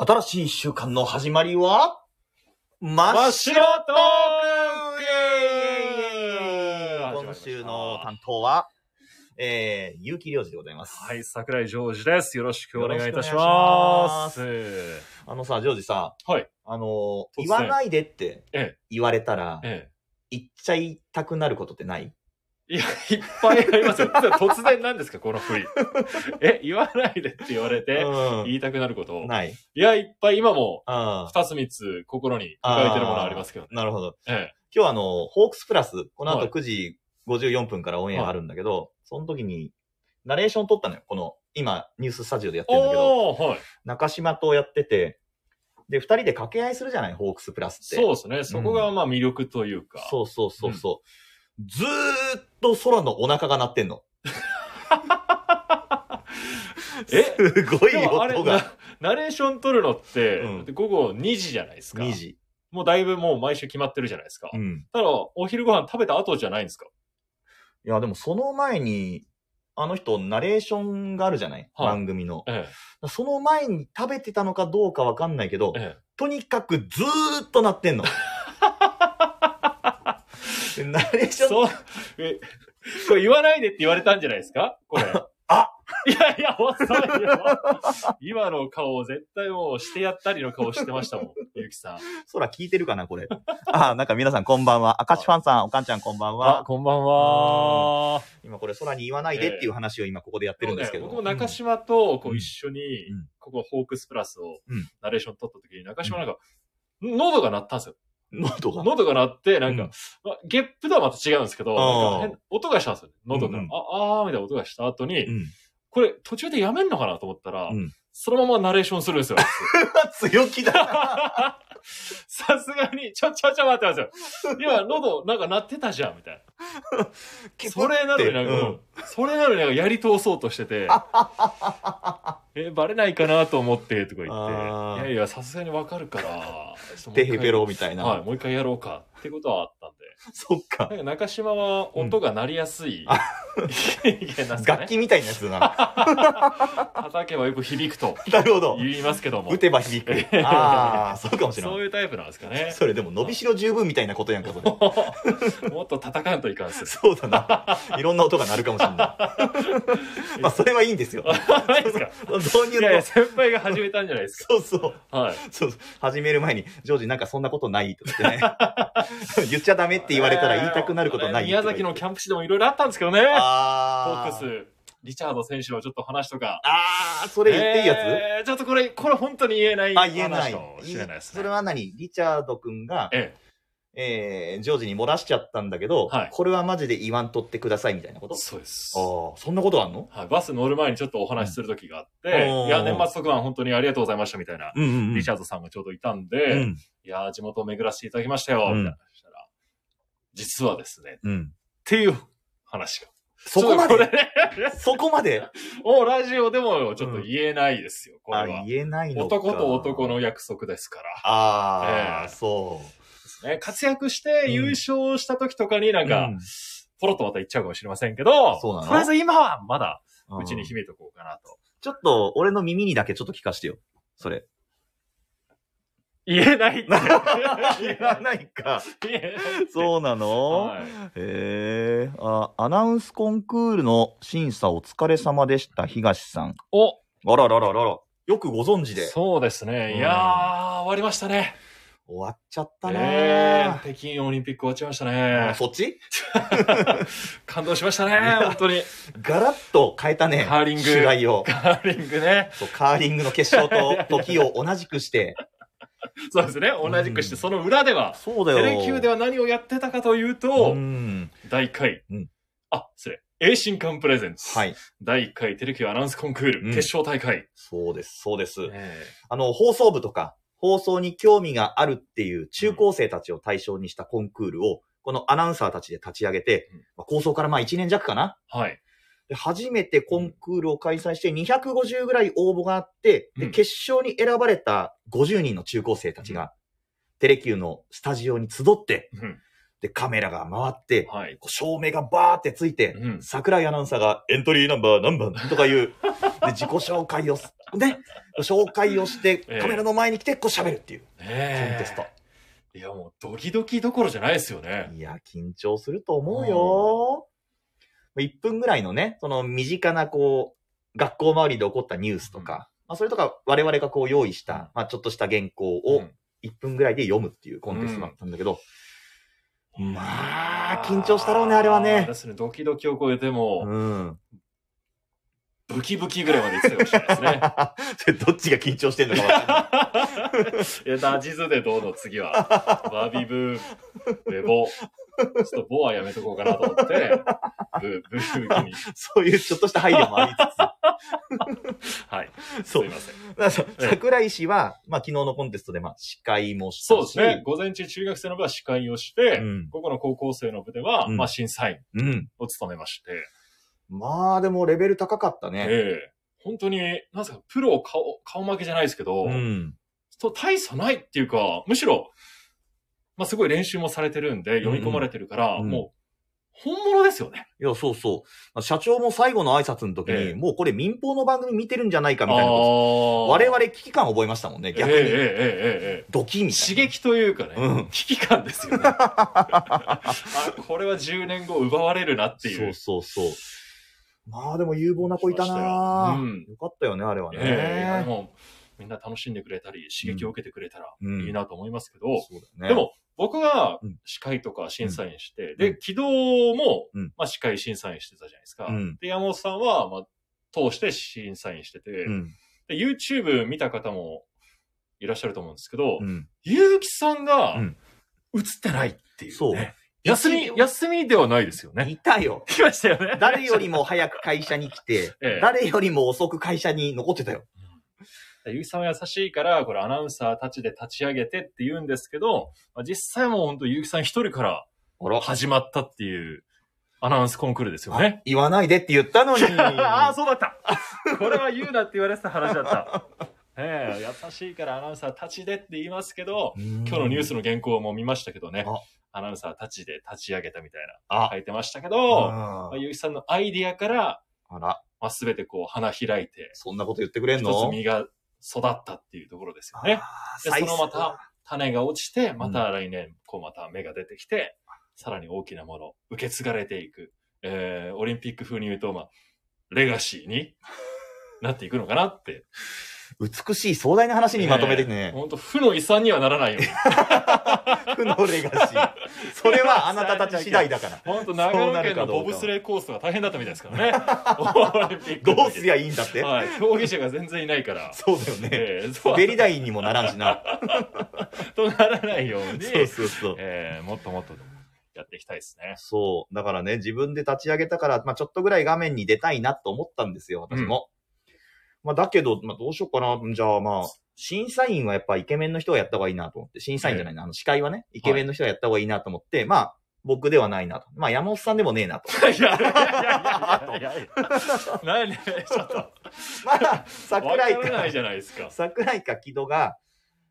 新しい一週間の始まりは、真真っ白トーク今週の担当は、えー、結城良二でございます。はい、桜井ジョージです。よろしくお願いいたします。あのさ、ジョージさ、はい。あのー突然言わないでってえ言われたら、え言っちゃいたくなることってない？え。いや、いっぱいありますよ。突然なんですか、この振り。え、言わないでって言われて、う言いたくなること。ん。ない。いや、いっぱい今も、あ二つ三つ心に抱えてるものありますけどね。なるほど。え今日あの、ホークスプラス、この後はい9時54分からオンエアあるんだけど、その時に、ナレーション撮ったのよ。この、今、ニューススタジオでやっえ。てるんだけど、おー、はい。中島とやってて、で、二人で掛け合いするじゃない、ホークスプラスって。そうですね。そこがまあ魅力というか。そうそうそうそう。ずーっと空のお腹が鳴ってんの。え？すごい音が。ナナレーション撮るのって、うん午後2時じゃないですか。2時。もうだいぶもう毎週決まってるじゃないですか。うん。ただ、お昼ご飯食べた後じゃないんですか？いや、でもその前に、あの人、ナレーションがあるじゃない、はい番組の。えその前に食べてたのかどうかわかんないけど、え。えとにかくずーっと鳴ってんの。で ナレーえ。ション、そう、え、これ言わないでって言われたんじゃないですか？これ。あ いやいや、遅いよ。今の顔、絶対もうしてやったりの顔してましたもん、ゆうきさん。空聞いてるかな、これ。あ、なんか皆さんこんばんは。明石ファンさん、おかんちゃんこんばんあ、は。こんばんは。今これ空に言わないでっていう話を今ここでやってるんですけど。僕も中島とこううん一緒にうん、ここホークスプラスをうんナレーション撮った時に、中島なんか、喉が鳴ったんですよ。喉が。喉が鳴って、なんか、うんまあゲップとはまた違うんですけど、音がしたんですよね。喉が。うんうんあ、あーみたいな音がした後に、うん。これ途中でやめんのかなと思ったら、うんそのままナレーションするんですよ。強気だな。さすがに、ちょ、ちょ、ちょ、待ってますよ。今、喉、なんか鳴ってたじゃん、みたいな。それなのになんか、うんそれなのになんかやり通そうとしてて、え、バレないかなと思って、とか言って、いやいや、さすがにわかるから、ヘペロみたいな。はい、もう一回やろうか、ってことはあったんで。そっか。なんか中島は音が鳴りやすい。楽器みたいなやつだな。叩けばよく響くとなるほど。言いますけども打。てば響く。ああ、そうかもしれない。そういうタイプなんですかね。それでも伸びしろ十分みたいなことやんか、それ。もっと叩かんといかんっす。そうだな。いろんな音が鳴るかもしれない。まあ、それはいいんですよ。ないですか？導入の？先輩が始めたんじゃないですそうそう。か。はい。そうそう。始める前に、ジョージなんかそんなことないとってね。言っちゃダメって言われたら言いたくなることない宮崎のキャンプ地でもいろいろあったんですけどね。あー。フォークス、リチャード選手のちょっと話とか。あー、それ言っていいやつ、えーちょっとこれ、これ本当に言えないあ、言えない。話かもしれないですね。それは何？リチャード君が、ええ。ー、ジョージに漏らしちゃったんだけど、はい。これはマジで言わんとってくださいみたいなこと？え、そうです。ああ、そんなことあんの？はい、バス乗る前にちょっとお話しする時があって、うん。いや、年末特番本当にありがとうございましたみたいな、うんうんリチャードさんがちょうどいたんで、うん。いやー、地元を巡らせていただきましたよ、うんみたいな。話したら、実はですね、っうん。ていう話が。そこまで？ね そこまで？もうラジオでもちょっと言えないですよ、これあは。言えないのか。男と男の約束ですから。ああ、ええそう。ね、活躍して優勝した時とかになんか、うんポロッとまた言っちゃうかもしれませんけど、そうなの？とりあえず今はまだ、うんうちに秘めとこうかなと。ちょっと、俺の耳にだけちょっと聞かしてよ。それ。言えないって。言わないか。言えないってそうなの、はいへえ。あ、アナウンスコンクールの審査お疲れ様でした、東さん。おあららららら。よくご存知で。そうですね。うんいやー、終わりましたね。終わっちゃったなえーー、北京オリンピック終わっちゃいましたあね。そっち？感動しましたね、本当に。ガラッと変えたね。カーリング主題を。カーリングね。そう、カーリングの決勝と時を同じくして。そうですね。同じくして、うんその裏では、そうだよ。テレキューでは何をやってたかというと、うん。第1回、うんあ、失礼。A 新刊プレゼンツ。はい。第1回テレキューアナウンスコンクール、うん決勝大会。そうです、そうです。えあの、放送部とか、放送に興味があるっていう中高生たちを対象にしたコンクールを、このアナウンサーたちで立ち上げて構想からまあ1年弱かなーはい。で初めてコンクールを開催して250ぐらい応募があって、で、うん決勝に選ばれた50人の中高生たちが、テレキューのスタジオに集って、うんで、カメラが回って、はい。照明がバーってついて、うん桜井アナウンサーがエントリーナンバー何番？とかいう、で、自己紹介をす、ね、紹介をして、ええカメラの前に来て、こう喋るっていう、コンねえテスト。いや、もうドキドキどころじゃないですよね。いや、緊張すると思うよ。1分ぐらいのね、その身近なこう、学校周りで起こったニュースとか、まあそれとか我々がこう用意した、まあちょっとした原稿をうん。1分ぐらいで読むっていうコンテストだったんだけど、まあ、緊張したろうね、あれはね、ドキドキを超えても、うん。ブキブキぐらいまで行ってたかもしれないですね。それどっちが緊張してんのか分かんない。いや、ダジズでどうの次は。バービーブー、ベボ。ちょっとボはやめとこうかなと思って、ブ、ブーキに。そういうちょっとした配慮もありはい。つつ。そうすい。ません。桜井氏は、まあ昨日のコンテストでまあ司会もしたし。そうですね。。午前中中学生の部は司会をして、うん。午後の高校生の部では、うんまあ審査員うん。を務めまして、まあでもレベル高かったね。ええ本当に、なんですか、プロ顔、顔負けじゃないですけど、うん。そう大差ないっていうか、むしろ、まあすごい練習もされてるんで、読み込まれてるから、うんもう、本物ですよね。いや、そうそう。社長も最後の挨拶の時に、ええもうこれ民放の番組見てるんじゃないかみあたいなこと。あ我々危機感覚えましたもんね、逆に。ええええええええドキみたい刺激というかね、うん危機感ですよね。あ、これは10年後奪われるなっていう。そうそうそう。まあでも有望な子いたなようんよかったよね、あれはね。ええでもみんな楽しんでくれたり、刺激を受けてくれたらうんいいなと思いますけど、そうだよね。で、も、僕がうん司会とか審査員して、んで、軌道も、うんまあ司会審査員してたじゃないですか。うんで、山本さんは、まあ、通して審査員してて、うん。で YouTube 見た方もいらっしゃると思うんですけど、うん。ゆうきさんがうん映ってないっていう、ね。そう休み、休みではないですよね。いたよ。来ましたよね。誰よりも早く会社に来て、ええ誰よりも遅く会社に残ってたよ。ゆうきさんは優しいから、これアナウンサーたちで立ち上げてって言うんですけど、まあ、実際もう本当ゆうきさん一人から。始まったっていうアナウンスコンクールですよね。言わないでって言ったのに。ああ、そうだった。これは言うなって言われてた話だった。ええ優しいからアナウンサーたちでって言いますけど、今今日のニュースの原稿も見ましたけどねあ、アナウンサーたちで立ち上げたみたいあな書いてましたけど、あまあ、ゆうきさんのアイディアから、あら、まあ、全てこう花開いて、そんなこと言ってくれん一のつ実が育ったっていうところですよね。で、そのまた種が落ちて、また来年、こうまた芽が出てきて、さらに大きなもの、受け継がれていく。えー、オリンピック風に言うと、まあ、レガシーになっていくのかなって。美しい壮大な話にまとめてね。本当負の遺産にはならないよ。負のレガシー。それはあなたたち次第だから。本当長野県のボブスレーコースとか大変だったみたいですからね。どうすりゃいいんだってはい。競技者が全然いないから。そうだよね。えーそう滑り台にもならんしな。とならないように、そうそうそう。えーもっともっとやっていきたいですね。そう。だからね、自分で立ち上げたから、まあちょっとぐらい画面に出たいなと思ったんですよ、私も。まあだけど、まあどうしようかな。じゃあまあ、審査員はやっぱイケメンの人がやった方がいいなと思って、審査員じゃないな、あの司会はね、イケメンの人がやった方がいいなと思って、まあ、僕ではないなと。まあ山本さんでもねえなと。いやいやいやいやいやいやいや。何？ちょっと。まあ、わ桜井かない、じゃないですか。桜井か木戸が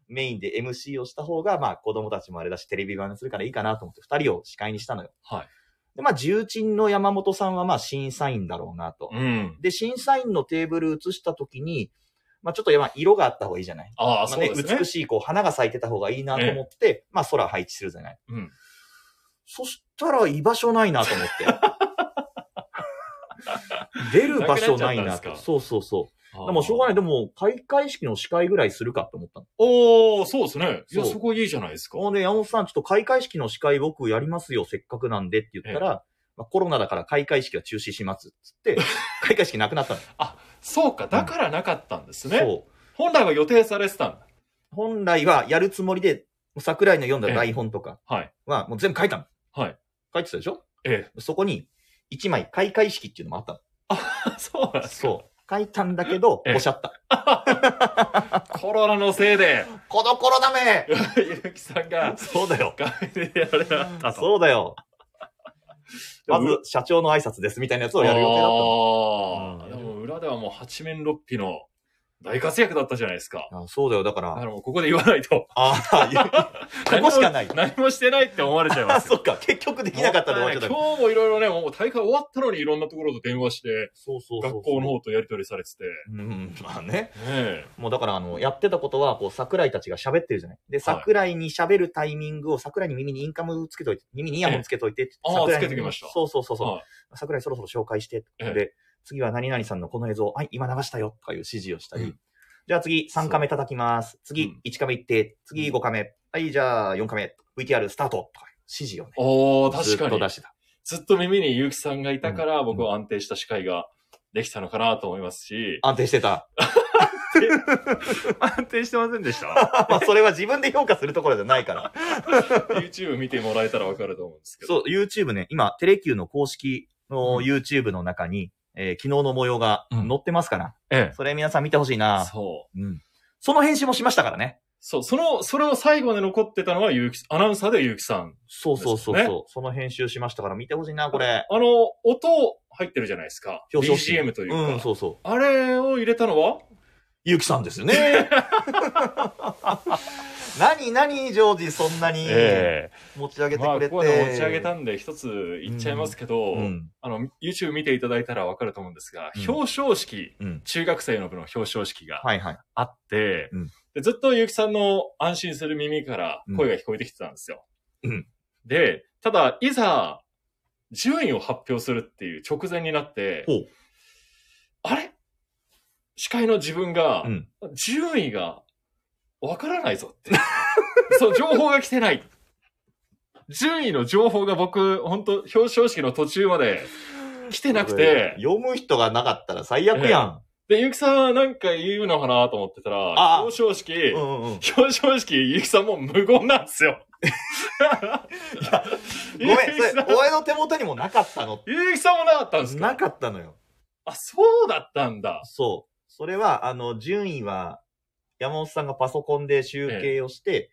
メインで MC をした方が、まあ子供たちもあれだし、テレビ版にするからいいかなと思って、二人を司会にしたのよ。はい。で、まあ重鎮の山本さんはまあ審査員だろうなと。うん。で、審査員のテーブル移した時に、まあちょっとまあ色があった方がいいじゃない？ああ、まあねそうですね美。しいこう花が咲いてた方がいいなと思って、まあ空配置するじゃない？うん。そしたら居場所ないなと思って。出る場所ないなと。そうそうそう。でもしょうがない。でも、開会式の司会ぐらいするかと思ったの。おー、そうですね。いや、そこいいじゃないですか。ほんで、山本さん、ちょっと開会式の司会僕やりますよ、せっかくなんでって言ったら、まあ、コロナだから開会式は中止しますっつって、開会式なくなったの。そうか、だからなかったんですね。そう。本来は予定されてたんだ。本来はやるつもりで、桜井の読んだ台本とかはい。はもう全部書いたの。はい。書いてたでしょ？えそこに、一枚開会式っていうのもあったの。え。そうなんですか？そう。書いたんだけど、ええおっしゃった。コロナのせいで、この頃ダメゆうきさんがそうだよ。画面でやられなかったと。そうだよ。まず、社長の挨拶ですみたいなやつをやる予定だったの。ああ、でも裏ではもう八面六臂の大活躍だったじゃないですか。あそうだよ、だか。だかららもうここで言わないと。ああ、いや ここしかない。何もしてないって思われちゃいまあ、すよ。そっか。結局できなかったで終わっちゃった。今日もいろいろね、もう大会終わったのにいろんなところと電話して、そうそうそう。学校の方とやり取りされてて。うん、まあね。ねえ。もうだから、あの、やってたことは、こう、桜井たちが喋ってるじゃない。で、桜井に喋るタイミングを、桜井に耳にインカムつけといて、耳にイヤホンつけといて、ああつけてきましたそうそうそうそう。はい桜井そろそろ紹介して、ええで、次は何々さんのこの映像、はい、今流したよ、とかいう指示をしたり、うんじゃあ次、3カメ叩きます。次うん、1カメ行って、次5カメ、はい、じゃあ4カメ、VTR スタート、とか指示をね、お確かに。と出してた。ずっと耳に結城さんがいたから、うん僕は安定した司会ができたのかなと思いますし。安定してた。安定してませんでした？まあ、それは自分で評価するところじゃないから。?YouTube 見てもらえたらわかると思うんですけど。そう、YouTube ね、今、テレキューの公式のうん YouTube の中に、えー昨日の模様がうん載ってますから、えそれ皆さん見てほしいえ。な。そう。うん。その編集もしましたからね。そう、その、それを最後まで残ってたのは、ゆうき、アナウンサーでゆうきさん。そうそうそうそう、その編集しましたから見てほしいな、これ。あの、音入ってるじゃないですか。表彰式 BGM というか。うん、そうそう。あれを入れたのは？ゆうきさんですよね。何、何、ジョージ、そんなにえ持ち上げえまあ、てくれて。ここで持ち上げたんで、一つ言っちゃいますけど、うん。あの、YouTube 見ていただいたらわかると思うんですが、うん表彰式、うん。中学生の部の表彰式がはいはい。あって、うんでずっとゆうきさんの安心する耳から声が聞こえてきてたんですよ。うんで、ただ、いざ、順位を発表するっていう直前になってあれ？司会の自分が、うん。順位がわからないぞって。そう、情報が来てない。順位の情報が僕、本当表彰式の途中まで来てなくて、読む人がなかったら最悪やん。で、ゆうきさんはなんか言うのかなと思ってたら、あ表彰式、うんうんうん。表彰式、ゆうきさんもう無言なんですよ。ごめん、それ、お前の手元にもなかったの。ゆうきさんもなかったんですか？なかったのよ。あ、そうだったんだ。そう。それは、あの、順位は、山本さんがパソコンで集計をして、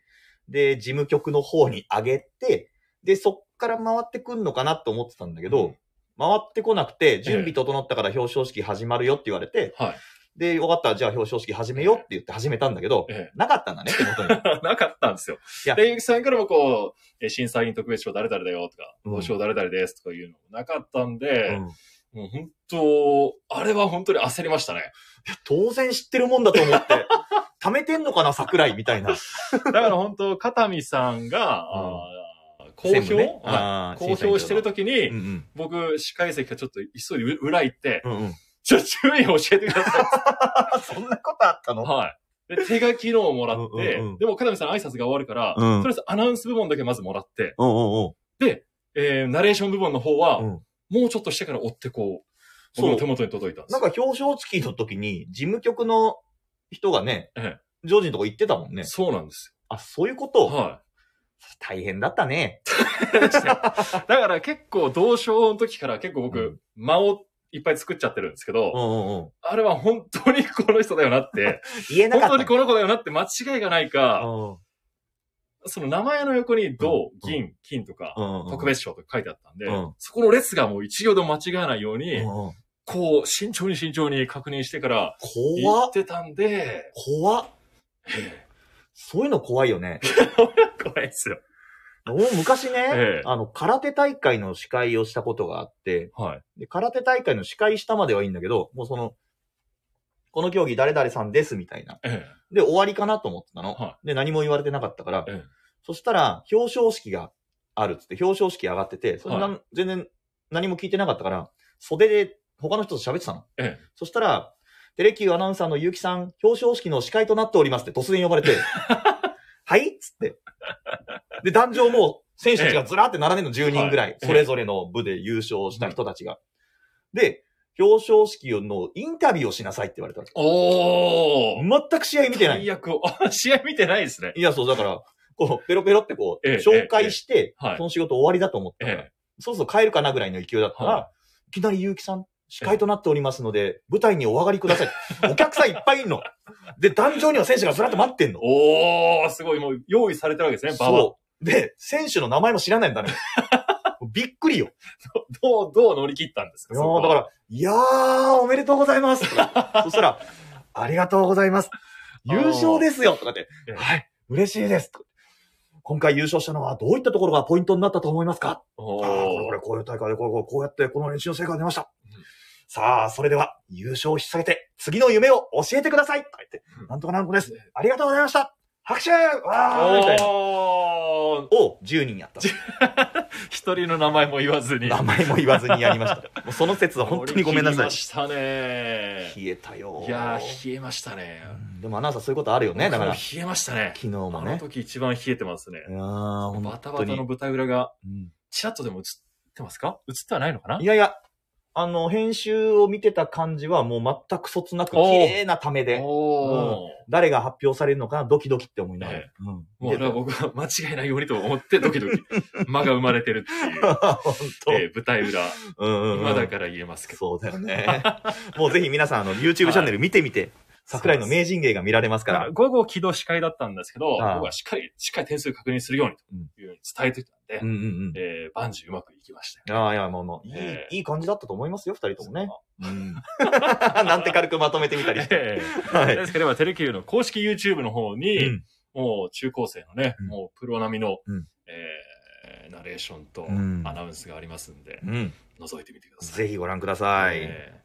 で、事務局の方に上げて、で、そっから回ってくんのかなと思ってたんだけど、うん回ってこなくて、準備整ったから表彰式始まるよって言われて、はい。で、よかった、じゃあ表彰式始めようって言って始めたんだけど、えなかったんだね、手 元に。なかったんですよいや。で、ゆうきさんからもこう、え審査員特別賞誰々だよとか、うん報奨誰々ですとかいうのもなかったんで、うんもう本当、あれは本当に焦りましたね。当然知ってるもんだと思って、貯めてんのかな、桜井みたいな。だから本当、片見さんが、公表、ねはい公表してる時に、うんうん。僕、司会席がちょっと急いで裏行って、うんうん。ちょ、順位を教えてくださ そんなことあったの？い。はい。で、手書きのをもらって、うんうんうんでも、片見さん挨拶が終わるから、うんとりあえずアナウンス部門だけまずもらって、うんうんうん。で、えー、ナレーション部門の方は、うんもうちょっとしてから追ってこう、僕の手元に届いたんですなんか表彰式の時に、事務局の人がね、えジョージのとこ行ってたもんね。そうなんですあ、そういうこよ。と？は大変だったね。い。だから結構、同賞の時から結構僕、うん間をいっぱい作っちゃってるんですけど、うんうんうん。あれは本当にこの人だよなって、言えなかった。本当にこの子だよなって間違いがないか、うんその名前の横に銅、うん銀、金とか、特別賞とか書いてあったんで、うんそこの列がもう一行でも間違わないように、こう、慎重に慎重に確認してから言怖っ。ってたんで、怖っ。えそういうの怖いよね。え怖いですよ。もう昔ね、ええあの、空手大会の司会をしたことがあって、はい。で空手大会の司会したまではいいんだけど、もうその、この競技誰々さんですみたいな。えで、終わりかなと思ってたの。はで、何も言われてなかったから、ええ。そしたら、表彰式があるっつって、表彰式上がってて、それなん、は全然何も聞いてなかったから、袖で他の人と喋ってたの。ええ。そしたら、テレキューアナウンサーの結城さん、表彰式の司会となっておりますって突然呼ばれて、はいっつって。で、壇上も選手たちがずらーって並んでるの10人ぐらい。それぞれの部で優勝した人たちが。で、表彰式のインタビューをしなさいって言われたおー全く試合見てない。最悪 試合見てないですね。いや、そう、だから、こう、ペロペロってこう、ええ紹介して、えその仕事終わりだと思ったから、えそろそろ帰るかなぐらいの勢いだったら、、はいきなり結城さん、司会となっておりますので、舞台にお上がりください。お客さんいっぱいいんの。で、壇上には選手がずらっと待ってんの。おー、すごい。もう用意されてるわけですね、場は。そう。で、選手の名前も知らないんだね。びっくりよ。どう、どう乗り切ったんですかいやだから、いやー、おめでとうございます。とかそしたら、ありがとうございます。優勝ですよとかってええ、はい、嬉しいです。今回優勝したのはどういったところがポイントになったと思いますか？おああ、これ、こーれ、こういう大会で、こうこうこうやって、この練習の成果が出ました。うんさあ、それでは、優勝を引っ提げて、次の夢を教えてくださいとか言って、うんなんとかなんとかです。ありがとうございました拍手わーみたいな。を10人やった。一人の名前も言わずに。名前も言わずにやりました。もうその説は本当にごめんなさい冷えま。したね。冷えたよ。いやー、冷えましたね。うんでもアナウンサーそういうことあるよね。だから、冷えましたね。昨日もあのね。時一番冷えてますねい。やバタバタの舞台裏が、うんチラッとでも映ってますか？映ってはないのかな？いやいや、あの、編集を見てた感じはもう全くそつなく、綺麗なためで、おー。誰が発表されるのかな、ドキドキって思いながら。えうん。もう俺は僕は間違いないようにと思ってドキドキ。間が生まれてるっていう、えー舞台裏。うんうんうん。今だから言えますけど。そうだよね。もうぜひ皆さん、あの、YouTube チャンネル見てみて、桜井の名人芸が見られますから。午後起動司会だったんですけど、僕はしっかり、しっかり点数確認するようにというように伝えてたんで、うんうんうん。えー、万事うまくいきましたよ。ああ、いや、もう、もう、いい、ええいい感じだったと思いますよ、二人ともね。うん。なんて軽くまとめてみたりして。えはい。ーですければ、テレキューの公式 YouTube の方に、うんもう中高生のね、うんもうプロ並みの、うんえーナレーションとうんアナウンスがありますんで、うん。覗いてみてください。ぜひご覧ください。え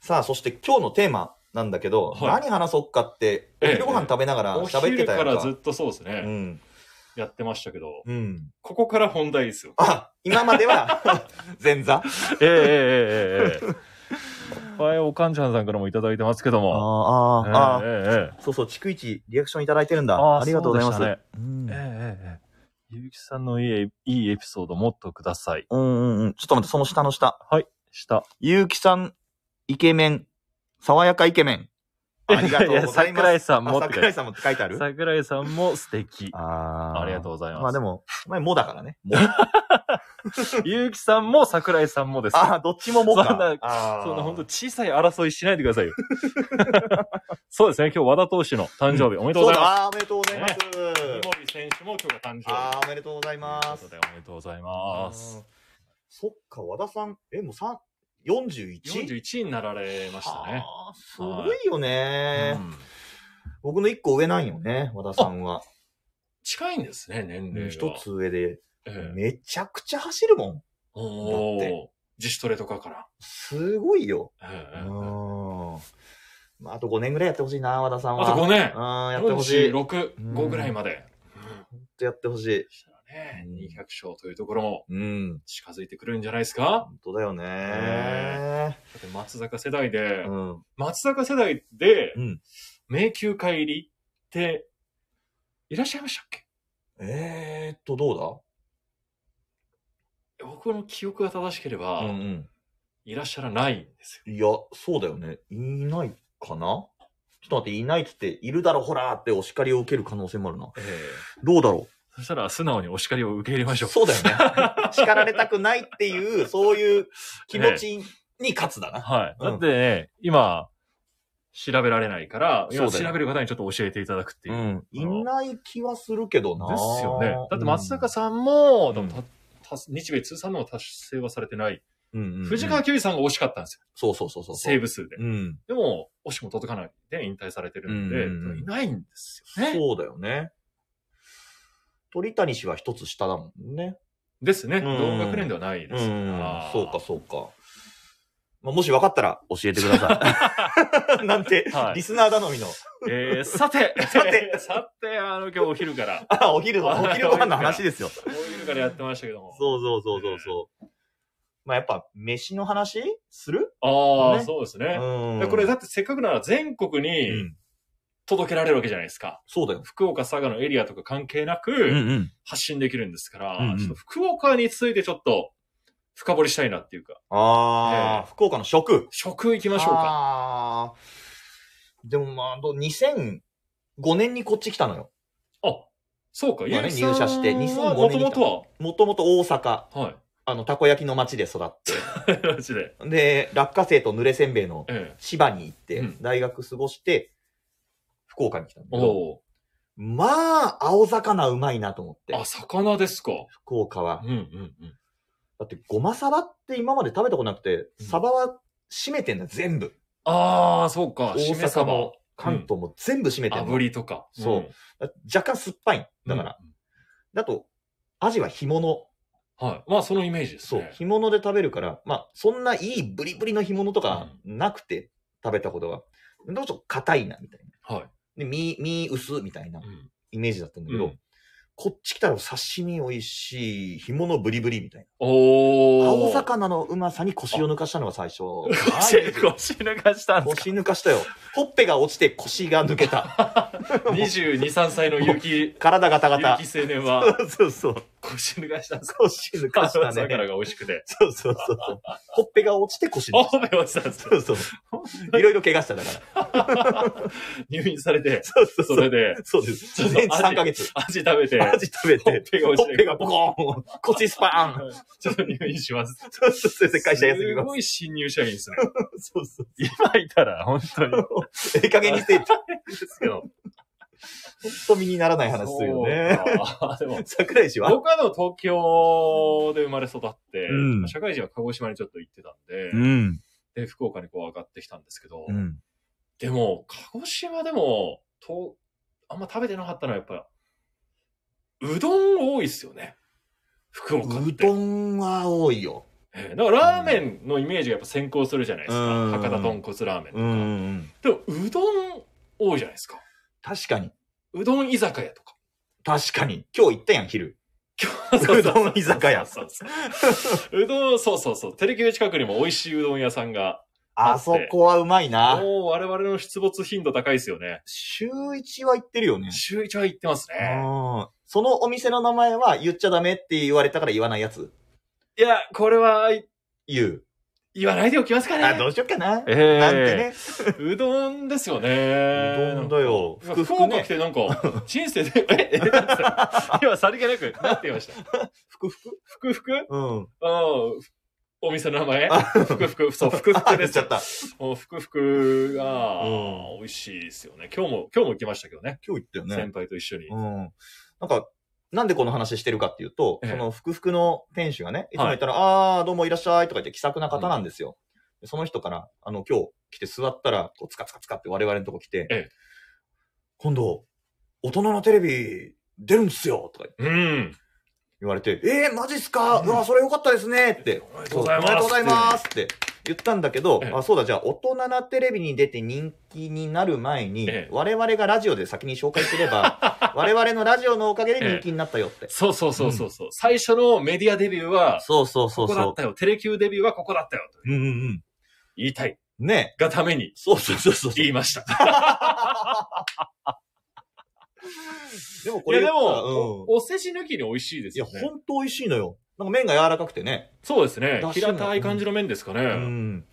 さあ、そして今日のテーマなんだけど、はい何話そうかって、おええ昼ご飯食べながら喋って昼たやんか。からずっとそうですね、うん。やってましたけど、うん。ここから本題ですよ。あ、今までは、前座？ええええええええはい、おかんちゃんさんからもいただいてますけども。あーあー、あーええええそうそう、逐一リアクションいただいてるんだ。あーありがとうございます。そうでうんええええええゆうきさんのいいいいエピソードもっとください。うんうんうん。ちょっと待って、その下の下。した。ゆうきさん、イケメン、爽やかイケメン。ありがとうございます。桜井さんも桜井さんもって書いてある？桜井さんも素敵。あありがとうございます。まあでも、まあ、もだからね。もゆう きさんも桜井さんもです。ああ、どっちももか。そんなそんな本当小さい争いしないでくださいよ。そうですね、今日和田投手の誕生日、おめでとうございます。あーおめでとうございます。三森選手も今日が誕生日。ああ、おめでとうございますおめでとうございます。そっか、和田さん、え、もう3、41? 41になられましたね。あーすごいよね、うん僕の1個上なんよね、和田さんは。近いんですね、年齢が。一つ上で。ええめちゃくちゃ走るもん。おだってー自主トレとかから。すごいよ。ええうん。まあ、あと5年ぐらいやってほしいな、和田さんは。あと5年うん、やってほしい。ほん46、うん5ぐらいまで。とやってほしい。ね、うん200勝というところもうん。近づいてくるんじゃないですか？本当だよね。だって松坂世代で、うん。松坂世代でうん。迷宮会入りっていらっしゃいましたっけ？えーっと、ど僕の記憶が正しけれうば、だうんいらっしゃらないんですよ。うん。いや、そうだよね。いないかな？ちょっと待って、いないっつって、いるだろ、ほらーってお叱りを受ける可能性もあるな。えどうだろそしたら素直にお叱りを受け入れましょう。そうだよね。叱られたくないっていう、そういう気持ちに勝つだな。はい。うんだってね、今、調べられないから、調べる方にちょっと教えていただくっていうう。ん。いない気はするけどな。ですよね。だって松坂ささんも、んでもたた日米通算の達成はされてない。藤川球児さんが惜しかったんですよ。そうそうそうそう。セーブ数で。うん。でも、惜しくも届かないで引退されてるんで、いないんですよね。そうだよね。鳥谷氏は一つ下だもんね。ですね。ん同学年ではないです。うんあー。そうか、そうか。まあ、もし分かったら教えてください。なんて、はいリスナー頼みの。えー、さて、さて さて、あの、今日お昼から、あ、お昼の、お昼ご飯の話ですよ。お昼からやってましたけども。そうそうそうそうそう。まあやっぱ、飯の話する？ああ、ねそうですね。うんでこれだってせっかくなら全国うにん。届けられるわけじゃないですか。そうだよ。福岡、佐賀のエリアとか関係なくうん。発信できるんですから、うんうんちょっと福岡についてちょっと深掘りしたいなっていうか、ああ、福岡の食。食行きましょうか。あーでもまあ、ど2005年にこっち来たのよ。あ、そうか、まあねゆうきさん入社して2005もと年に来たもともともと大阪、は、はい。あの、たこ焼きの町で育っ マジで。て。で、落花生と濡れせんべいのええ。芝に行って、うん大学過ごして、福岡に来たんだけど、まあ、青魚うまいなと思ってー。あ、、魚ですか。福岡はうん。うんうん。だって、ごまサバって今まで食べたことなくて、うんサバは締めてんだ、全部。ああ、そうか。大阪も、関東も全部占めてるの。炙りとか。そう若干酸っぱい。だから。うんだと、アジは干物。はい。まあ、そのイメージですそうね。。干物で食べるから、まあ、そんないいブリブリの干物とかなくて食べたことが、どうしても硬いな、みたいな。はい。で、身、身薄みたいなうんイメージだったんだけど、うんこっち来たら刺身美味しい、干物ブリブリみたいな。おー。青魚のうまさに腰を抜かしたのが最初。腰、腰抜かしたんですか？腰抜かしたよ。ほっぺが落ちて腰が抜けた。22、3歳の結城、体ガタガタ。結城青年は そうそう。腰抜かしたんですか腰抜かした魚ね。が美味しくて。そうそうそうそう。ほっぺが落ちて腰抜あ、かし褒め落ちたんですた。かそうそう。いろいろ怪我しただから。入院されて、そうそうそれで、そうです。全治3ヶ月。味食べて、アジ食べほってぺがほ落ちてっぺがボコーン腰スパーンちょっと入院します。そうそうそう。会社休みすます。ごい新入社員ですね。そうそう。今いたら、本当に。ええ加減にして、ですけど。本当身にならない話するよね。でも、桜井氏は？僕はでも東京で生まれ育って、うん社会人は鹿児島にちょっと行ってたんで、ん。で、福岡にこう上がってきたんですけど、うん。でも、鹿児島でも、と、あんま食べてなかったのはやっぱ、うどん多いっすよね。福岡って。うどんは多いよ。ええだからラーメンのイメージがやっぱ先行するじゃないですか。うん博多豚骨ラーメンとか。ん。でも、うどん多いじゃないですか。確かに。うどん居酒屋とか。確かに。今日行ったやん、昼。そうそうどん居酒屋そうそうそううどん、そうそうそう。テレキュー近くにも美味しいうどん屋さんが、あそこはうまいな。もう我々の出没頻度高いですよね。週一は行ってるよね。週一は行ってますね。うんそのお店の名前は言っちゃダメって言われたから言わないやつ？いや、これは言う。言わないでおきますかね。あ、どうしよっかな。ええなんてね。うどんですよね。うどんだよ。福福岡来。てなんか、人生で、え、え、今さりげなく、なんて言いました福福福福？うん。ああ、お店の名前？あ福福、そう、福福 あ、ですちゃった。もう福福が、うん美味しいですよね。今日も、今日も行きましたけどね。今日言ったよね先。輩と一緒に。うん。なんか、なんでこの話してるかっていうと、ええその福々の店主がね、いつも言ったら、あー、どうもいらっしゃいとか言って気さくな方なんですよ。でその人から、あの、今日来て座ったら、こう、つかつかつかって我々のとこ来て、ええ今度、大人のテレビ出るんですよとかうん。言われて、えー、マジっすか、ううんわ、それよかったですねって。おめでとうございますおめでとうございますって言ったんだけど、ええあ、そうだ、じゃあ、大人なテレビに出て人気になる前に、ええ我々がラジオで先に紹介すれば、我々のラジオのおかげで人気になったよって。そうそうそうそうそう、最初のメディアデビューは、そうそうそうそここだったよ。テレキューデビューはここだったよ。とう。うんうんうん。言いたいねがためにそうそうそうそう。言いました。でもこれいやでも、うんおお世辞抜きに美味しいでいや、すよね。ほんと美味しいのよ。なんか麺が柔らかくてね。そうですね。平たい感じの麺ですかね。うん。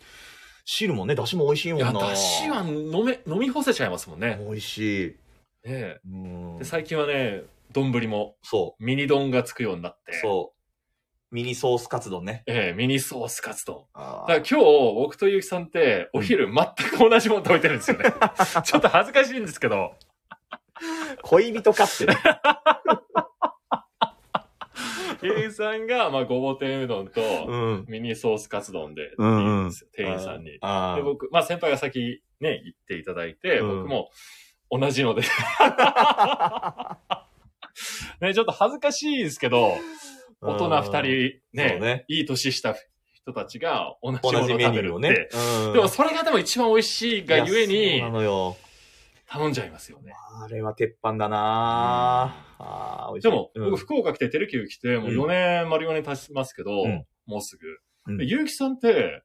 汁もね、出汁も美味しいもいや、んな。だしは飲め、飲み干せちゃいますもんね。美味しい。ねうんで。最近はね、丼もそミニ丼がつくようになってう。、そう。ミニソースカツ丼ね。ええミニソースカツ丼。あだから今日、僕とゆきさんって、お昼全く同じもの食べてるんですよね。ちょっと恥ずかしいんですけど、恋人かってね。ゆきさんが、まあ、ごぼ天うどんと、うん。ミニソースカツ丼で、うん店員さんに。あで、僕、まあ、先輩が先ね、行っていただいて、うん僕も同じので、ね、ちょっと恥ずかしいですけど、大人二人ねそうねいい年した人たちが同じも同じのを食べメニューをねるって。。うんでもそれがでも一番美味しいがゆえにそうなのよ。頼んじゃいますよね。あれは鉄板だなぁ。あー美味しいでも、うん僕福岡来てテレキュー来て、もううん4年、丸4年経ちますけど、うんもうすぐ。うんで、ゆうきさんって、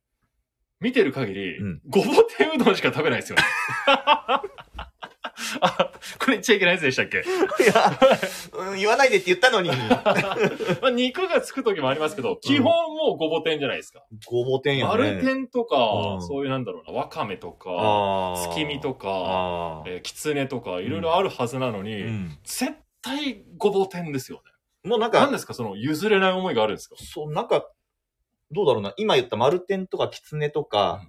見てる限り、うんごぼ天うどんしか食べないですよね。あ、これ言っちゃいけないやつでしたっけ？いや、うん言わないでって言ったのに、まあ、肉がつく時もありますけど、基本もうごぼ天じゃないですか。ごぼ天やね。丸天とか、うん。そういうなんだろうな、わかめとか、月見とか、えー。きつねとか、いろいろあるはずなのに、うん。絶対ごぼ天ですよね。もうなんか、何ですか？その譲れない思いがあるんですか？そう、なんか、どうだろうな。今言った丸天とかきつねとか、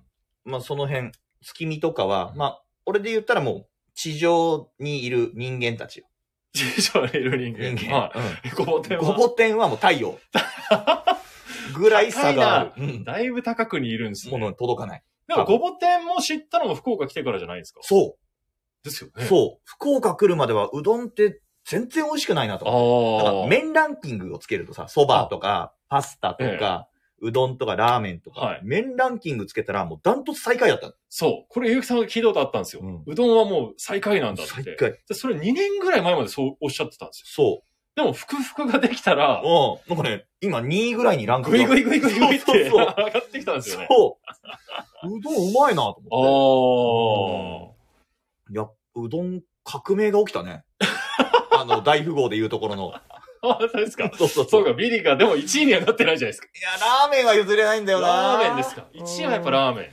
まあその辺、月見とかは、うん。まあ、俺で言ったらもう、地上にいる人間たちよ。地上にいる人間。人間。はい。ごぼ天うんは？ごぼ天はもう太陽。ぐらい差がある。うんだいぶ高くにいるんですもの届かない。でも、ごぼ天も知ったのも福岡来てからじゃないですかそう。ですよね。う。そう。福岡来るまではうどんって全然美味しくないなと。だからああ。麺ランキングをつけるとさ、蕎麦とか、パスタとか、うどんとかラーメンとか、はい麺ランキングつけたらもうダントツ最下位だったの。そう。これ、ゆうきさんが聞いたことあったんですよ。うんうどんはもう最下位なんだって。最下位。でそれ2年ぐらい前までそうおっしゃってたんですよ。そでも、ふくふくができたらう。、うん。なんかね、今2位ぐらいにランクグイグイグイグイグイってそう上そうがってきたんですよね。そう。うどんうまいなと思って。あいや、うどん革命が起きたね。あの、大富豪で言うところの。あ。あ、そうですか。そうそうそうか、ビリが、でも1位にはなってないじゃないですか。いや、ラーメンは譲れないんだよなラーメンですか。1位はやっぱラーメン。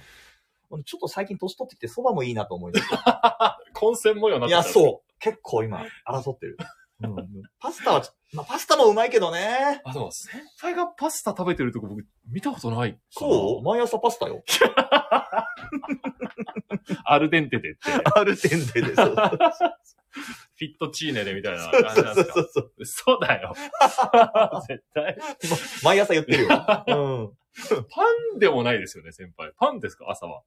ーちょっと最近年取ってきて蕎麦もいいなと思い出した。混戦模様になっいや、てたう。そう。結構今、争ってる。うん、パスタはまあ、パスタもうまいけどね。あ、でも先輩がパスタ食べてるとこ僕見たことないそう？毎朝パスタよ。アルデンテでって。アルテンデで。フィットチーネでみたいな感じなんですか？そうそう。嘘だよ。絶対。毎朝言ってるよ。うん。パンでもないですよね、先輩。パンですか？朝は。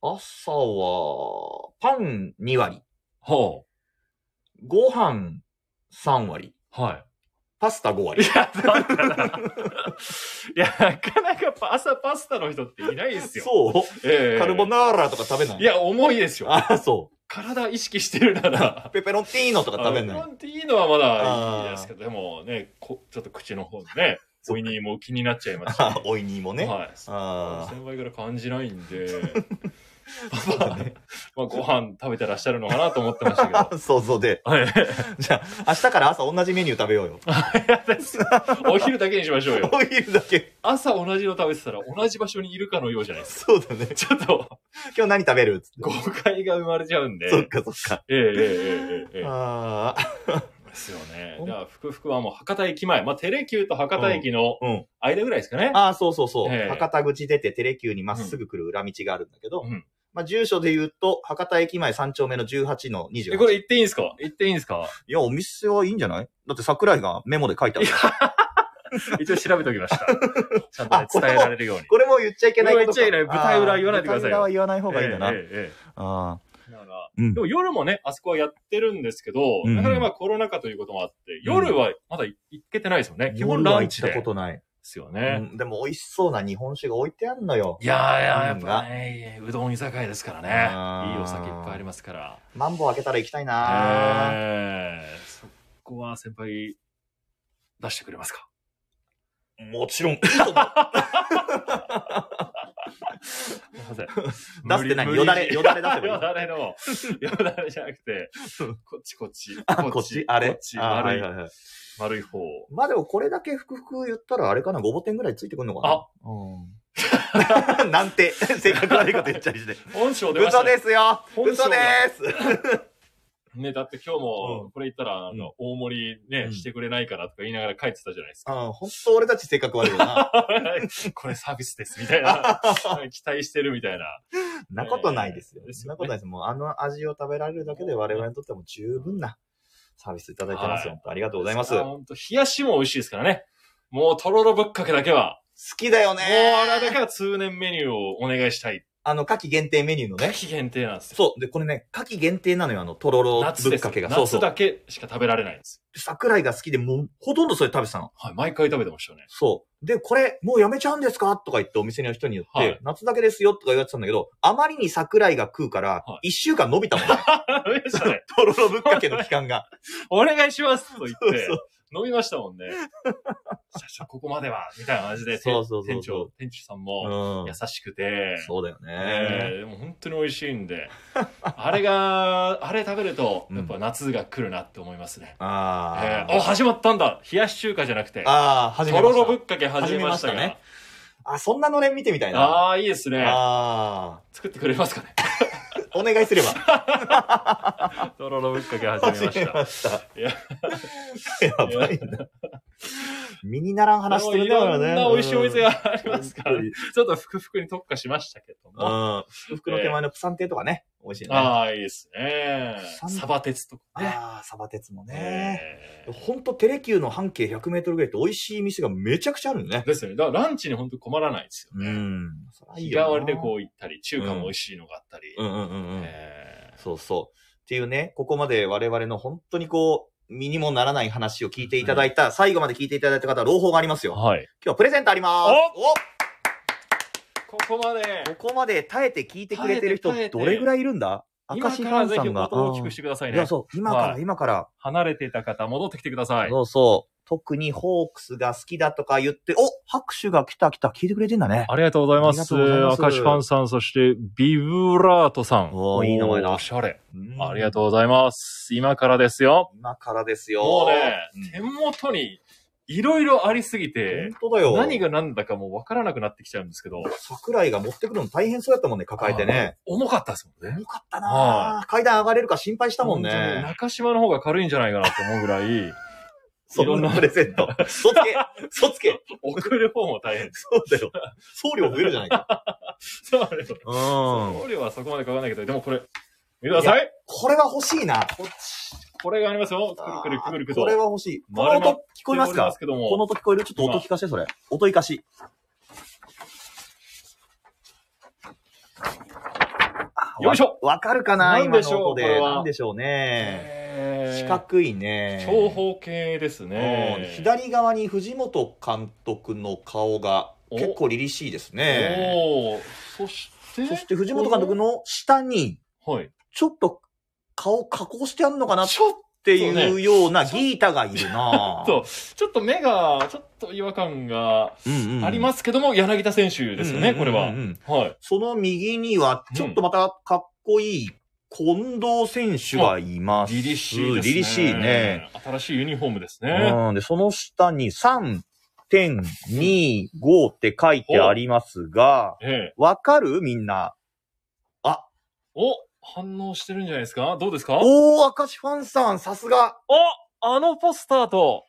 朝は、パン2割。はご飯3割。あ。はい。パスタ5割い。や、だから。いや、なかなかパ朝パスタの人っていないですよ。そうええカルボナーラとか食べないいや、重いですよ。あ、そ体意識してるならう。。ペペロンティーノとか食べない？あのっていいのはまだいいですけど、でもね、こちょっと口の方でね、おいにも気になっちゃいますし。あ おいにもね。はい。あ先輩から感じないんで、パパね、まあご飯食べてらっしゃるのかなと思ってましたけど。想像で。はい。じゃあ、明日から朝同じメニュー食べようよ。お昼だけにしましょうよ。お昼だけ。朝同じの食べてたら同じ場所にいるかのようじゃないですか。そうだね。ちょっと、今日何食べる？つっ。誤解が生まれちゃうんで。そっかそっか。ええええええ。ああ。ですよね。じゃあ、ふくふくはもう博多駅前。まあ、テレキューと博多駅の間ぐらいですかね。うんうん、ああ、そうそうそう。博多口出てテレキューにまっすぐ来る裏道があるんだけど、うんまあ住所で言うと、博多駅前3丁目の18の28。え、これ言っていいんですか？言っていいんですか？いや、お店はいいんじゃない？だって桜井がメモで書いてある。一応調べておきました。ちゃんとね、伝えられるように。これも言っちゃいけないことかこれも言っちゃいけない舞台裏言わないでくださいよ舞台裏は言わない方がいいんだな。ええええああ。ええだからうんで。も夜もね、あそこはやってるんですけど、うんなかなかまあコロナ禍ということもあって、夜はまだ行けてないですよね。基本ランチで。夜は行ったことない。ですようね。んでも美味しそうな日本酒が置いてあんのよ。いやいや、やっうんぱね、うどん居酒屋ですからね。いいお酒いっぱいありますから。マンボウ開けたら行きたいな、ええそこは先輩、出してくれますか？もちろん。すいません。出すって何？無理よだれ、よだれ出せばいい よのだれの、よだれじゃなくて、こっちこっち。あ、こっち？あれ？あ丸い、はいはいはい。丸い方。まあでもこれだけ福々言ったらあれかな、5点ぐらいついてくんのかな。あうん。なんて、性格悪いこと言っちゃいして。本性出ました嘘ね。ですよ嘘でがすね、だって今日うも、これ言ったら、あの、大盛りね、うんしてくれないかなとか言いながら帰ってたじゃないですか。うん、本当俺たち性格悪いよな。これサービスです、みたいな。期待してるみたいな。なことないですよ。そんなことないです。もうあの味を食べられるだけで我々にとっても十分なサービスいただいてますよ。はい本当ありがとうございます。本当冷やしも美味しいですからね。もう、とろろぶっかけだけは、きだよもう、ねあれだけは通年メニューをお願いしたい。あの、夏季限定メニューのね。期限定なんですよ。そう。で、これね、夏季限定なのよ、あの、とろろぶっかけが。そうそう。夏だけしか食べられないんです。桜井が好きで、もう、ほとんどそれ食べてたの。はい、毎回食べてましたよね。そう。で、これ、もうやめちゃうんですか？とか言ってお店の人に言って、はい夏だけですよとか言われてたんだけど、あまりに桜井が食うからは、一週間伸びたもんね。食べましたね。とろろぶっかけの期間が。お願いしますと言ってそう、飲みましたもんね。社長、ここまでは、みたいな感じで、そうそうそう店長、店長さんもうん優。しくて、そうだよえね。ーでも本当に美味しいんで、あれが、あれ食べると、うんやっぱ夏が来るなって思いますね。あえーお、始まったんだ冷やし中華じゃなくて、ああ、始ましたろろぶっかけ始めましたねあ、そんなのれん見てみたいな。ああ、いいですね。あ作ってくれますかね。あ、お願いすれば。とろろぶっかけ始めました。した。いややばいな。身にならん話してるいろんだからね。な美味しいお店がありますから、うんちょっとふくふくに特化しましたけども。うん。福の手前のプサン亭とかね、美味しいね。あああ、いいですね。サバ鉄とかね。あー、サバ鉄もね。えーほんとテレキューの半径100メートルぐらいって美味しい店がめちゃくちゃあるよね。ですよね。だからランチに本当困らないですよね。ん。そりゃいい日替わりでこう行ったり、中華も美味しいのがあったり。うんうんうんうん。えーそうそう。っていうね、ここまで我々の本当にこう、身にもならない話を聞いていただいた、最後まで聞いていただいた方は朗報がありますよ。はい。今日はプレゼントあります。ここまでおここまで耐えて聞いてくれてる人、どれぐらいいるんだ？今明石フからぜひァンさんが。大きくしてくださいねいや、。そう、今から、はい今から。離れていた方、戻ってきてください。そうそう。特にホークスが好きだとか言って、お拍手が来た来た、聞いてくれてんだね。ありがとうございます。明石ファンさん、そして、ビブラートさん。おーいい名前だおしゃれ。ありがうとうございます。今からですよ。ん。今からですよ。もうねうん、手元に、いろいろありすぎて、本当だよ。何が何だかもう分からなくなってきちゃうんですけど、桜井が持ってくるの大変そうやったもんね、抱えてね。重かったですもんね。重かったなぁ階段上がれるか心配したもんね。中島の方が軽いんじゃないかなと思うぐらい、そんなプレゼント。そつけ そつけ送る方も大変。そうだよ。送料増えるじゃないか。そうだよ。うん。送料はそこまでかかんないけど、でもこれ、見てください。これは欲しいな。こっち、これがありますよ。くるくるくるくると。これは欲しい。この音聞こえますか？この音聞こえる？ちょっと音聞かせて、それ。音聞かし。よいしょわわかるかな？今の音で。なんでしょうね。えー四角いね。長方形ですうんね。左側に藤本監督の顔がお結構凛々しいですね。そして、そして藤本監督の下に、はい。ちょっと顔加工してあんのかなっていうようなギータがいるなと、ちょっと目が、ちょっと違和感がうんうんありますけども、柳田選手ですよね、これはうん。うんはい。その右には、ちょっとまたかっこいい近藤選手がいます。凛々しいですね。凛々しいね。。新しいユニフォームですね。うん。で、その下に3.25って書いてありますが、ええ。わかる？みんな。お反応してるんじゃないですか？どうですか？おー、明石ファンさん、さすが。おあのポスターと、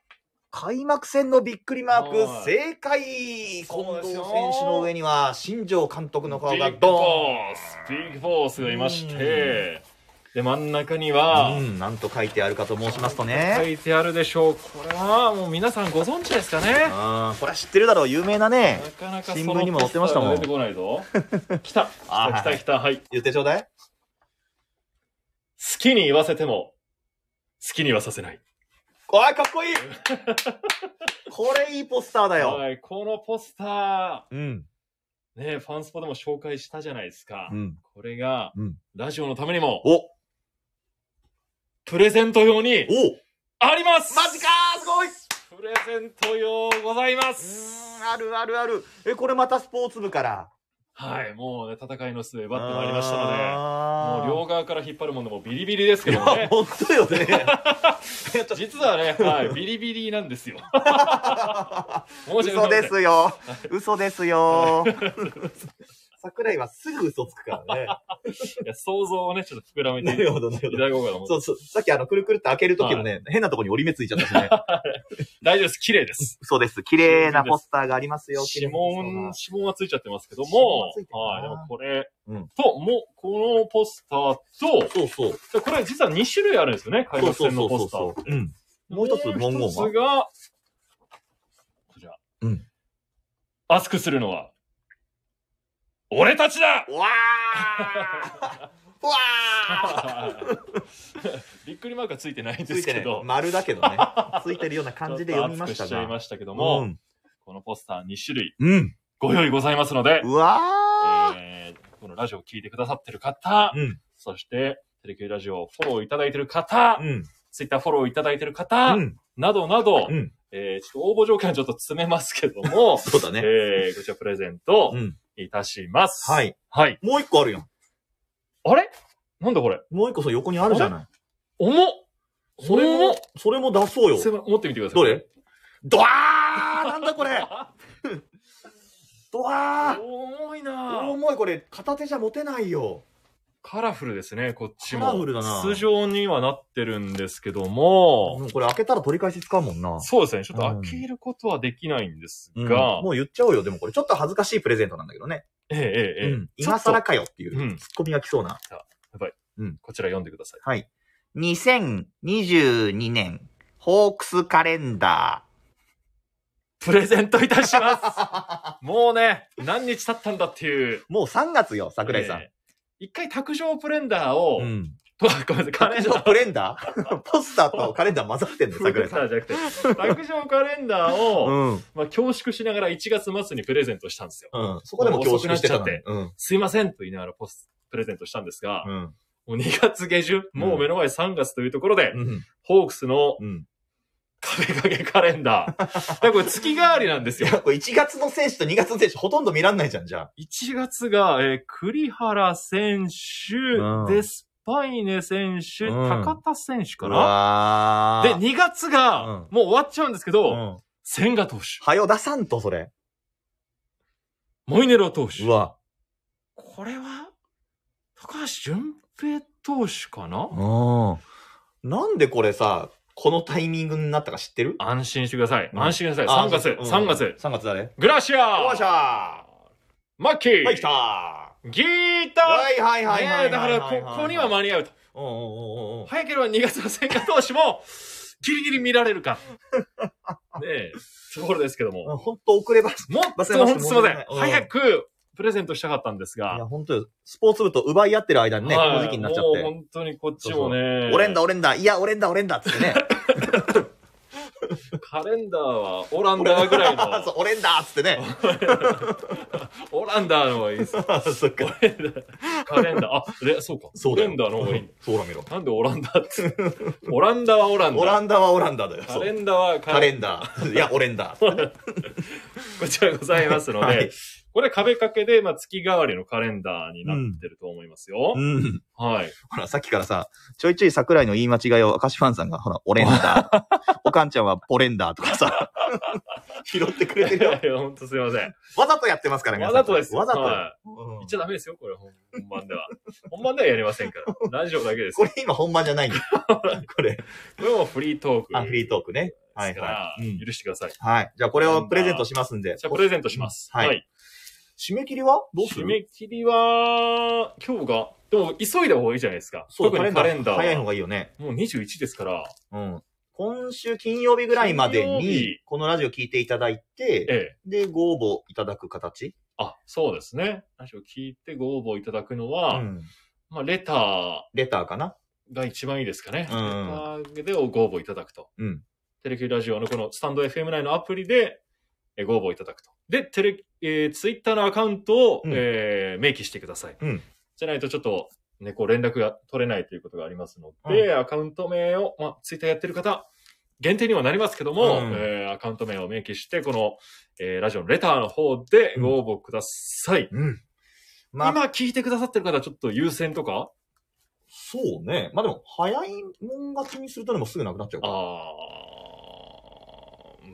開幕戦のびっくりマーはいク、正解近藤選手の上には、新庄監督の顔がビッグボドーンス、ビッグボスがいまして、で、真ん中には、うん、なんと書いてあるかと申しますと書ね。いてあるでしょう。これはもう皆さんご存知ですかねうん、これは知ってるだろう、有名なね。なかなか新聞にも載ってましたもんそのポスターが出てこないぞ。来た。あ来た来た来た。はい。言ってちょうだい。好きに言わせても、好きにはさせない。おい、かっこいい これいいポスターだよ。はい。このポスタうん。ー、ね、ファンスポでも紹介したじゃないですか。うん。これが、うんラジオのためにも、お、プレゼント用におありますマジかーすごいプレゼント用ございまうすーん、あるあるある。え、これまたスポーツ部から？はい、もうね、戦いの末、奪ってまいりましたので、もう両側から引っ張るものもビリビリですけどもね。本当よね。実はね、はい、ビリビリなんですよ。嘘ですよ。嘘ですよ。桜井はすぐ嘘つくからね。いや想像をね、ちょっと膨らめてないるほど、なるほど。ただこうかと思って。そうそう。さっきあの、くるくるって開ける時もね、変なとこに折り目ついちゃったしね。大丈夫です。綺麗です。嘘です。綺麗なポスターがありますよ。指紋が、指紋はついちゃってますけど指紋もはついて、るなはい、でもこれ、うんと、もう、このポスターと、そうそう。でこれ実は2種類あるんですよね、開幕戦のポスター。うん。もう一つ文言は？もう一つが、こちら。うん。熱くするのは、俺たちだうわーうわーびっくりマークはついてないんですけど、、丸だけどね。ついてるような感じで読みましたが。ちょっと熱くしちゃいましたけども、うん。このポスター2種類うん。ご用意ございますので、うわーえーこのラジオを聞いてくださってる方、うん。そして、テレキューラジオをフォローいただいてる方、うん。ツイッターフォローいただいてる方、うん。などなど、うん。えーちょっと応募条件はちょっと詰めますけども、そうだね。えーこちらプレゼントうん。いたします。はい。はい。もう一個あるやん。あれ？なんだこれ？もう一個そう横にあるじゃない。重っそれも、それも出そうよ。それ持ってみてください。どれ？ドワー なんだこれ？ドワー重いなぁ重いこれ、片手じゃ持てないよ。カラフルですね、こっちも。カラフルだな筒状にはなってるんですけども、もうこれ開けたら取り返し使うもんな。そうですね、ちょっとうん開けることはできないんですうんが、もう言っちゃおうよ。でもこれちょっと恥ずかしいプレゼントなんだけどね。ええええええうん今更かよっていううんツッコミが来そうな。こちら読んでください。はい。2022年、ホークスカレンダプレゼントいたしますー。もうね、何日経ったんだっていう。もう3月よ、桜井さん。ええ一回卓上プレンダーをうん。と ごめんなさい、カレンダー。卓上プレンダー？ポスターとカレンダー混ざってんの、桜井さん。じゃなくて、卓上カレンダーを、うん。まあ、恐縮しながら1月末にプレゼントしたんですよ。うん。そこでも恐縮してたのに遅くなっちうん。すいませんと言いながらポス、プレゼントしたんですが、うん。もう2月下旬、もう目の前3月というところで、うん。ホークスのうん。壁掛けカレンダー。だからこれ月替わりなんですよ。いや、これ1月の選手と2月の選手ほとんど見らんないじゃん、じゃあ。1月が、えー栗原選手、うんデスパイネ選手、うん高田選手かうな、わで、2月が、うんもう終わっちゃうんですけど、うん。千賀投手、はよ出さんと、それ。モイネロ投手う。わ。これは、高橋純平投手かな？うん。なんでこれさ、このタイミングになったか知ってる？安心してください。うん安心してください。3月、うん3月。3月誰？グラシアよっしゃマッキーはい、来たはギータいはいはいはい。ねえだから、ここには間に合うと。うんうんうんうんうん。早ければ2月の千賀投手も、ギリギリ見られるか。ねえ、ところですけども。本当遅れば。いもっと、すいません早く、プレゼントしたかったんですが。や、本当よ。スポーツ部と奪い合ってる間にね、こはいの時期になっちゃっもうて。本当にこっちもね。オレンダ、オレンダ、いや、オレンダ、オレンダっつってね。カレンダーはオランダーぐらいの。そう、オレンダっつってね。オランダーの方がいいです。そっか。オレンダーカレンダー、あ、レそうか。そうだよオレンダーの方がいいんだ。そうだ見ろ。なんでオランダーって。オランダーはオランダー。オランダはオランダだよ。カレンダーはカレンダー。いや、オレンダー。こちらございますので、はいこれ壁掛けで、まあ、月替わりのカレンダーになってると思いますよ。うん。はい。ほら、さっきからさ、ちょいちょい桜井の言い間違いを明石ファンさんが、ほら、オレンダー。おかんちゃんはポレンダーとかさ、拾ってくれてるよ。いや、ほんとすいません。わざとやってますから、皆わざとですよ。わざと。い。言っちゃダメですよ、これ、本番では。本番ではやりませんから。ラジオだけですよ。これ今本番じゃないんだよ。これ。これもフリートーク。あ、フリートークね。はい許してください。はい。じゃあこれをプレゼントしますんで。じゃあ、プレゼントします。はいはい。締め切りは？どうする？締め切りは、今日が、でも、急いだ方がいいじゃないですか。そう特にカレンダーは。早い方がいいよね。もう21ですから、うん。今週金曜日ぐらいまでに日、このラジオ聞いていただいて、ええ。で、ご応募いただく形？あ、そうですね。ラジオ聞いてご応募いただくのうは、ん。まあ、レターレターかな？が一番いいですかね。うんレターでご応募いただくと。うん。テレキューラジオのこのスタンド FM 内のアプリでえーご応募いただくと。で、テレ、えー、ツイッターのアカウントを、うんえー明記してください。うんじゃないとちょっと、ね、こう連絡が取れないということがありますので、アカウント名を、まあ、ツイッターやってる方、限定にはなりますけども、うんえーアカウント名を明記して、この、えーラジオのレターの方でご応募ください。うん。まあ、今聞いてくださってる方はちょっと優先とか？そうね。まあでも、早いもん勝ちにするとでもすぐなくなっちゃうから。あー、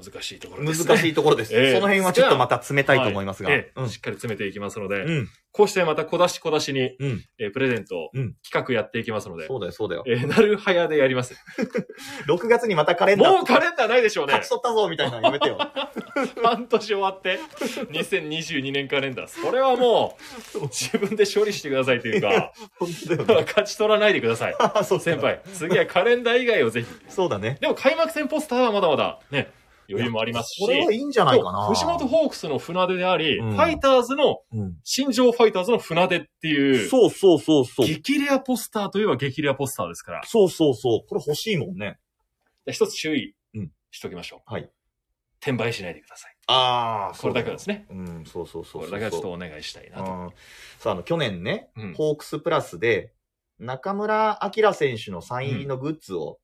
難しいところですね。難しいところです。ええその辺はちょっとまた詰めたいと思いますが。はいええうんしっかり詰めていきますので、うん。こうしてまた小出し小出しに、うん。えープレゼント、うん企画やっていきますので、そうだよ、そうだよ。えーなるはやでやります。6月にまたカレンダー。もうカレンダーないでしょうね勝ち。取ったぞ、みたいなのやめてよ。半年終わって、2022年カレンダー。それはもう、自分で処理してくださいというか、ね。勝ち取らないでください。あそう先。輩、次はカレンダー以外をぜひ。そうだね。でも開幕戦ポスターはまだまだね、余裕もありますし、これはいいんじゃないかな。藤本ホークスの船出であり、うんファイターズの、うん。新庄ファイターズの船出っていう、そうそうそうそう。激レアポスターといえば激レアポスターですから、そうそうそう。これ欲しいもんね。一つ注意うんしときましょう。はい。転売しないでください。ああ、これだけはですね。うん、そうそうそうそう。これだけはちょっとお願いしたいなと。うんさあ、あの、去年ね、うんホークスプラスで、中村明選手のサイン入りのグッズを、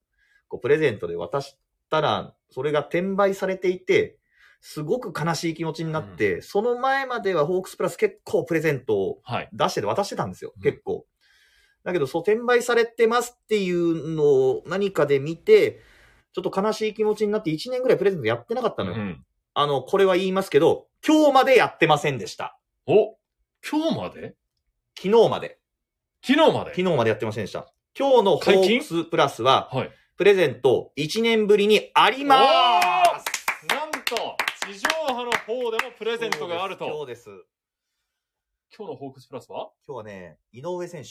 こう、プレゼントで渡したら、それが転売されていて、すごく悲しい気持ちになって、その前まではホークスプラス結構プレゼントをはい。出してて渡してたんですよう、ん結構。だけど、そう、転売されてますっていうのを何かで見て、ちょっと悲しい気持ちになって1年ぐらいプレゼントやってなかったのよ。うんあの、これは言いますけど、今日までやってませんでした。お今日まで？昨日まで。昨日まで昨日までやってませんでした。今日のホークスプラスは、はい。プレゼント1年ぶりにありまーすなんと、地上波の方でもプレゼントがあると。今日です。今日のホークスプラスは？今日はね、井上選手。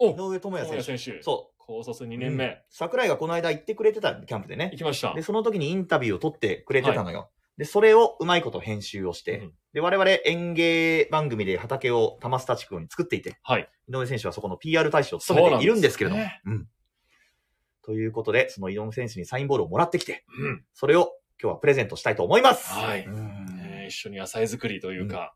お井上智也選手。選手。そう。高卒2 2年目。桜井がこの間行ってくれてたキャンプでね行。きましたで、。その時にインタビューを取ってくれてたのよ。で、それをうまいこと編集をして、うんで、我々演芸番組で畑を玉スタ地区に作っていて、はい。井上選手はそこの PR 大使を務めているんですけれども。そううん。ということで、その井上選手にサインボールをもらってきて、うん。それを今日はプレゼントしたいと思います。はい。うんね一緒に野菜作りというか、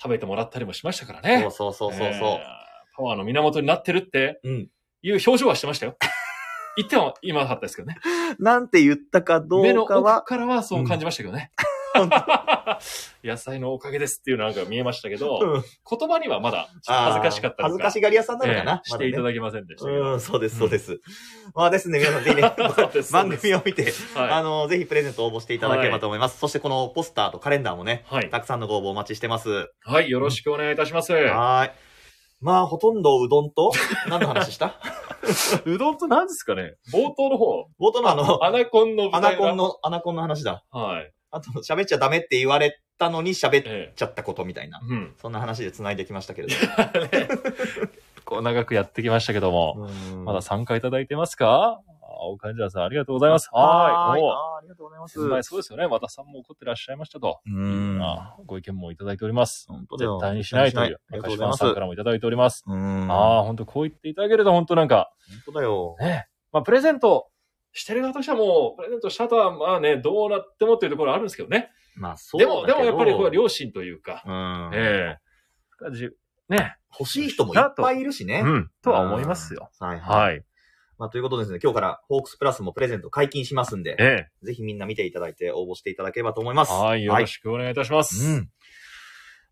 食べてもらったりもしましたからね。そうそうそうそうそう。えーパワーの源になってるってうん。いう表情はしてましたよ。言っては言わなかったですけどね。なんて言ったかど目の奥うかは、からはそう感じましたけどね。野菜のおかげですっていうのなんか見えましたけど、うん言葉にはまだ恥ずかしかったのあー恥ずかしがり屋さんなのかな、ええしていたまだけませんでした。けど。うん、そうです、そうです。まあですね、皆さんぜひね そうです番組を見て、はいあの、ぜひプレゼント応募していただければと思います。そしてこのポスターとカレンダーもね、はい。たくさんのご応募お待ちしてます。はい、よろしくお願いいたします。はーい。まあ、ほとんどうどんと、何の話した？うどんと何ですかね？冒頭の方。冒頭のあの、アナコンのアナコンの。の、アナコンの話だ。はい。あと、喋っちゃダメって言われたのに喋っええ。ちゃったことみたいな。うん。そんな話で繋いできましたけれどね こう長くやってきましたけども、も。まだ参加いただいてますか？あおかんじゃさん、ありがとうございます。はーい。おあーありがとうございます。先輩そうですよね。和田さんも怒ってらっしゃいましたと。うん。あご意見もいただいております。本当絶対にしないという。中。島さんからもいただいております。うん。ああ、本当こう言っていただけると本当なんか、本当だよ。ね。まあ、プレゼントしてる側としてはもう、プレゼントした後は、まあね、どうなってもっていうところあるんですけどね。まあ、そうでも、でもやっぱりこれは両両親というか、うん。ええじね。欲しい人もいっぱいいるしね。うん。とは思いますよ。うん。はいはい。はい。まあ、ということでですね、今日からホークスプラスもプレゼント解禁しますんで、えぜひみんな見ていただいて応募していただければと思います。えはい。よろしくお願いいたします。うん。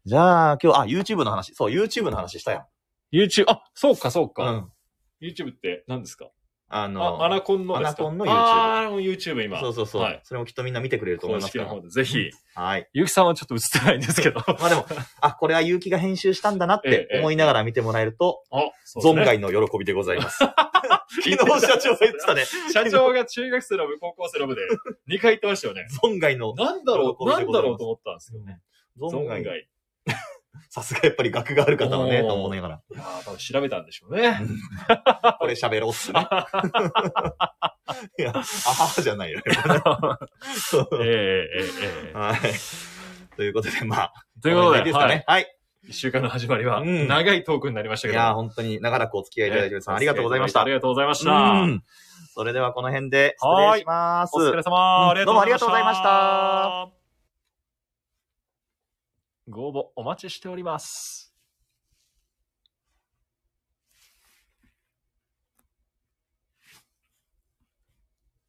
じゃあ、今日、あ、YouTube の話。そう、YouTube の話したよ。YouTube、あ、そうかそうか。うん。YouTube って何ですか？あの、あ、アナコンのアナコンの YouTube あー YouTube 今。そうそうそう、はい。それもきっとみんな見てくれると思いますから。方でぜひ。はい。ゆきさんはちょっと映ってないんですけど。まあでも、あ、これは結城が編集したんだなってええ思いながら見てもらえると、あ、そうですね。存外の喜びでございます。昨日社長が言ってたね。社長が中学生の部、高校生の部で2回言ってましたよね。存外の、なんだろう、なん喜びでございますだろうと思ったんですよね。存外。外。さすがやっぱり学がある方はね、と思いながら。いやー多分調べたんでしょうね。これ喋ろうっすね。いや、あははじゃないよええええええはい。ということで、まあ。ということで、いいですかね。はい。一週間の始まりは、うん長いトークになりましたけど。いや、本当に長らくお付き合いいただいて皆さんありがとうございました。ありがとうございました。うんそれではこの辺で失礼します。お疲れうん様。どうもありがとうございました。ご応募お待ちしております。